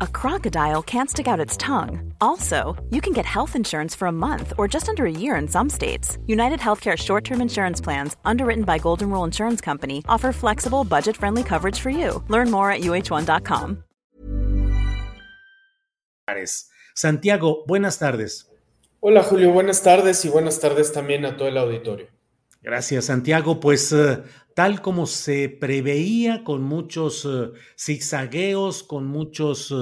a crocodile can't stick out its tongue. Also, you can get health insurance for a month or just under a year in some states. United Healthcare short term insurance plans, underwritten by Golden Rule Insurance Company, offer flexible, budget friendly coverage for you. Learn more at uh1.com. Santiago, buenas tardes. Hola Julio, buenas tardes y buenas tardes también a todo el auditorio. Gracias, Santiago. Pues uh, tal como se preveía, con muchos uh, zigzagueos, con muchos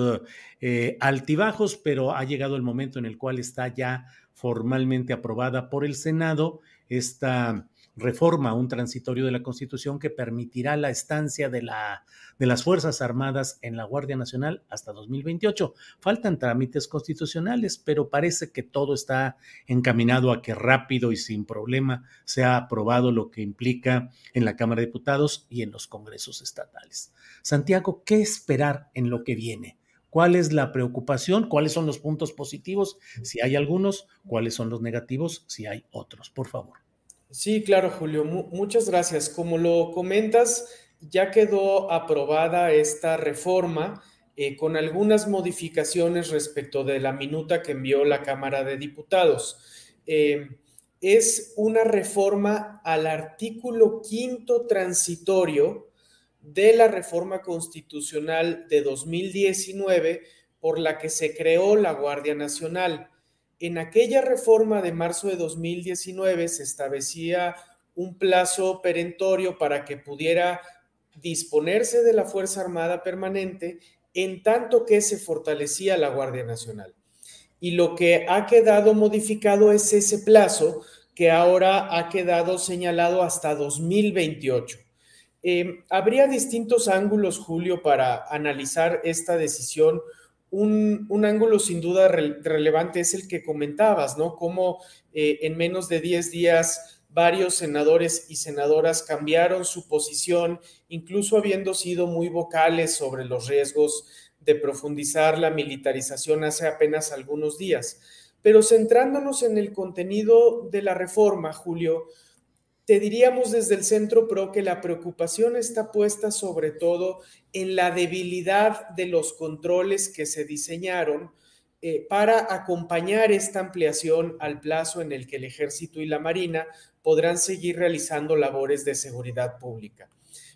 eh, altibajos, pero ha llegado el momento en el cual está ya formalmente aprobada por el Senado esta reforma, un transitorio de la Constitución que permitirá la estancia de, la, de las Fuerzas Armadas en la Guardia Nacional hasta 2028. Faltan trámites constitucionales, pero parece que todo está encaminado a que rápido y sin problema sea aprobado lo que implica en la Cámara de Diputados y en los congresos estatales. Santiago, ¿qué esperar en lo que viene? cuál es la preocupación, cuáles son los puntos positivos, si hay algunos, cuáles son los negativos, si hay otros, por favor. Sí, claro, Julio, muchas gracias. Como lo comentas, ya quedó aprobada esta reforma eh, con algunas modificaciones respecto de la minuta que envió la Cámara de Diputados. Eh, es una reforma al artículo quinto transitorio de la reforma constitucional de 2019 por la que se creó la Guardia Nacional. En aquella reforma de marzo de 2019 se establecía un plazo perentorio para que pudiera disponerse de la Fuerza Armada Permanente en tanto que se fortalecía la Guardia Nacional. Y lo que ha quedado modificado es ese plazo que ahora ha quedado señalado hasta 2028. Eh, habría distintos ángulos, Julio, para analizar esta decisión. Un, ángulo sin duda relevante es el que comentabas, ¿no? Cómo eh, en menos de 10 días varios senadores y senadoras cambiaron su posición, incluso habiendo sido muy vocales sobre los riesgos de profundizar la militarización hace apenas algunos días. Pero centrándonos en el contenido de la reforma, Julio, te diríamos desde el Centro PRO que la preocupación está puesta sobre todo en la debilidad de los controles que se diseñaron eh, para acompañar esta ampliación al plazo en el que el Ejército y la Marina podrán seguir realizando labores de seguridad pública.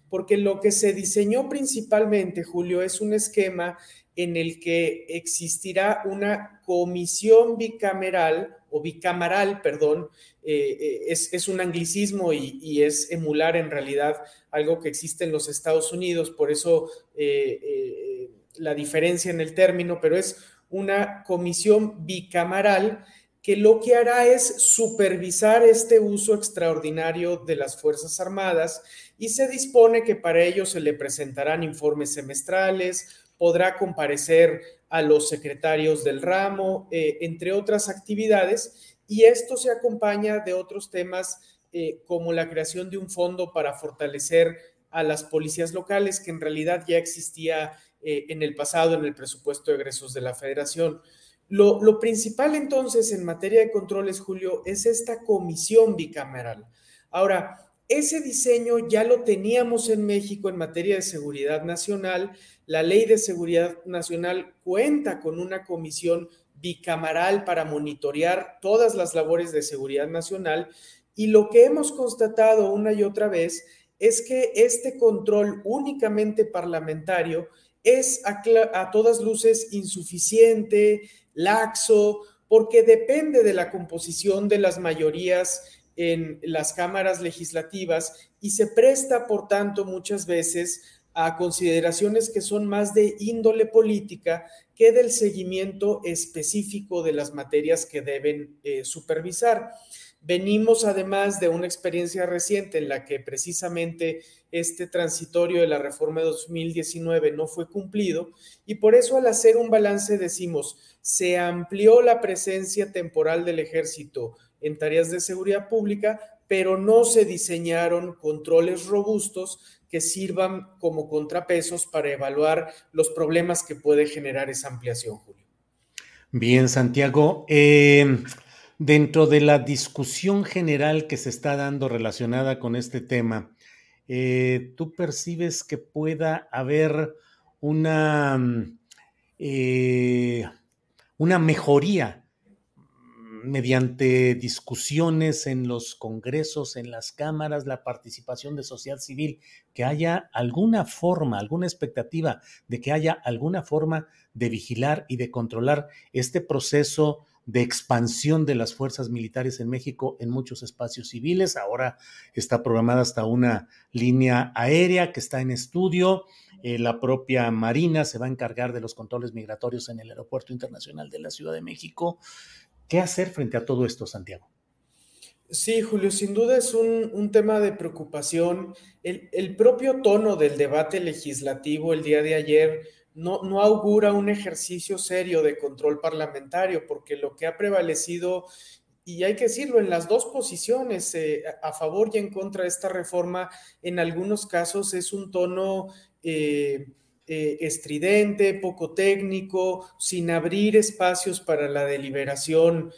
Porque lo que se diseñó principalmente, Julio, es un esquema en el que existirá una comisión bicameral o bicamaral, perdón, eh, eh, es, un anglicismo y, es emular en realidad algo que existe en los Estados Unidos, por eso eh, la diferencia en el término, pero es una comisión bicamaral que lo que hará es supervisar este uso extraordinario de las Fuerzas Armadas y se dispone que para ello se le presentarán informes semestrales, podrá comparecer a los secretarios del ramo, eh, entre otras actividades, y esto se acompaña de otros temas eh, como la creación de un fondo para fortalecer a las policías locales, que en realidad ya existía eh, en el pasado en el presupuesto de egresos de la federación. Lo, lo principal entonces en materia de controles, Julio, es esta comisión bicameral. Ahora, ese diseño ya lo teníamos en México en materia de seguridad nacional. La ley de seguridad nacional cuenta con una comisión bicamaral para monitorear todas las labores de seguridad nacional y lo que hemos constatado una y otra vez es que este control únicamente parlamentario es a, a todas luces insuficiente, laxo, porque depende de la composición de las mayorías en las cámaras legislativas y se presta, por tanto, muchas veces a consideraciones que son más de índole política que del seguimiento específico de las materias que deben eh, supervisar. Venimos además de una experiencia reciente en la que precisamente este transitorio de la reforma de 2019 no fue cumplido y por eso al hacer un balance decimos, se amplió la presencia temporal del ejército en tareas de seguridad pública, pero no se diseñaron controles robustos que sirvan como contrapesos para evaluar los problemas que puede generar esa ampliación, Julio. Bien, Santiago. Eh, Dentro de la discusión general que se está dando relacionada con este tema, eh, ¿tú percibes que pueda haber una, mm, eh, una mejoría mediante discusiones en los congresos, en las cámaras, la participación de sociedad civil, que haya alguna forma, alguna expectativa de que haya alguna forma de vigilar y de controlar este proceso de expansión de las fuerzas militares en México en muchos espacios civiles. Ahora está programada hasta una línea aérea que está en estudio. Eh, la propia Marina se va a encargar de los controles migratorios en el Aeropuerto Internacional de la Ciudad de México. ¿Qué hacer frente a todo esto, Santiago? Sí, Julio, sin duda es un, tema de preocupación. El, el propio tono del debate legislativo el día de ayer no, augura un ejercicio serio de control parlamentario, porque lo que ha prevalecido, y hay que decirlo, en las dos posiciones, eh, a favor y en contra de esta reforma, en algunos casos es un tono... Eh, eh, estridente, poco técnico, sin abrir espacios para la deliberación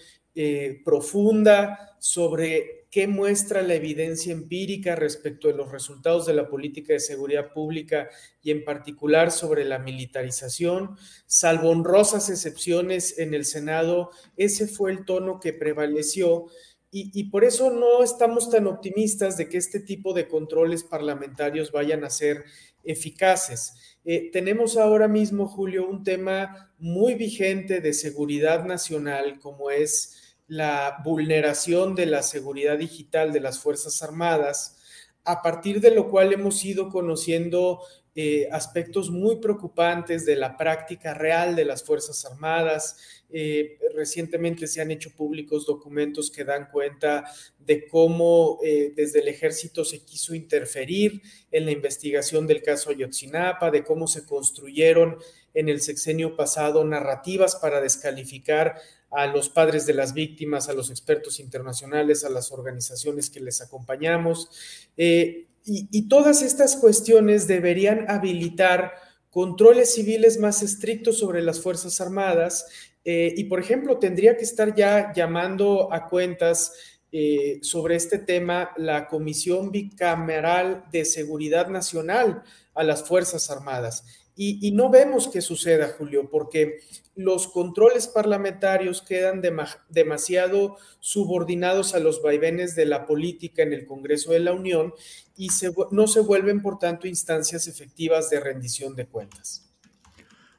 profunda sobre qué muestra la evidencia empírica respecto de los resultados de la política de seguridad pública y en particular sobre la militarización. Salvo honrosas excepciones en el Senado, ese fue el tono que prevaleció. Y, por eso no estamos tan optimistas de que este tipo de controles parlamentarios vayan a ser eficaces. Eh, tenemos ahora mismo, Julio, un tema muy vigente de seguridad nacional como es la vulneración de la seguridad digital de las Fuerzas Armadas, a partir de lo cual hemos ido conociendo eh, aspectos muy preocupantes de la práctica real de las Fuerzas Armadas. Eh, recientemente se han hecho públicos documentos que dan cuenta de cómo eh, desde el ejército se quiso interferir en la investigación del caso Ayotzinapa, de cómo se construyeron en el sexenio pasado narrativas para descalificar a los padres de las víctimas, a los expertos internacionales, a las organizaciones que les acompañamos. Eh, y, todas estas cuestiones deberían habilitar controles civiles más estrictos sobre las Fuerzas Armadas eh, y, por ejemplo, tendría que estar ya llamando a cuentas eh, sobre este tema la Comisión Bicameral de Seguridad Nacional a las Fuerzas Armadas. Y, no vemos que suceda, Julio, porque los controles parlamentarios quedan demasiado subordinados a los vaivenes de la política en el Congreso de la Unión y no se vuelven, por tanto, instancias efectivas de rendición de cuentas.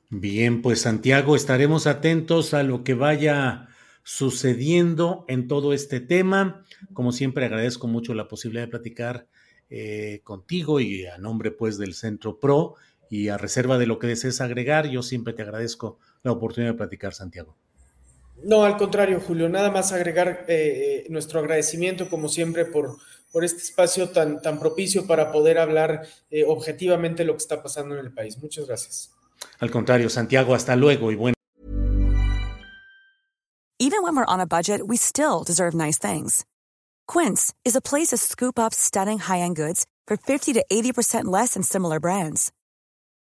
Bien, pues Santiago, estaremos atentos a lo que vaya sucediendo en todo este tema. Como siempre, agradezco mucho la posibilidad de platicar eh, contigo y a nombre pues del Centro PRO y a reserva de lo que desees agregar, yo siempre te agradezco la oportunidad de platicar, Santiago. No, al contrario, Julio, nada más agregar eh, nuestro agradecimiento, como siempre, por, por este espacio tan, tan propicio para poder hablar eh, objetivamente lo que está pasando en el país. Muchas gracias. Al contrario, Santiago, hasta luego y bueno. Even when we're on a budget, we still deserve nice things. Quince is a place to scoop up stunning high-end goods for 50 to 80% less than similar brands.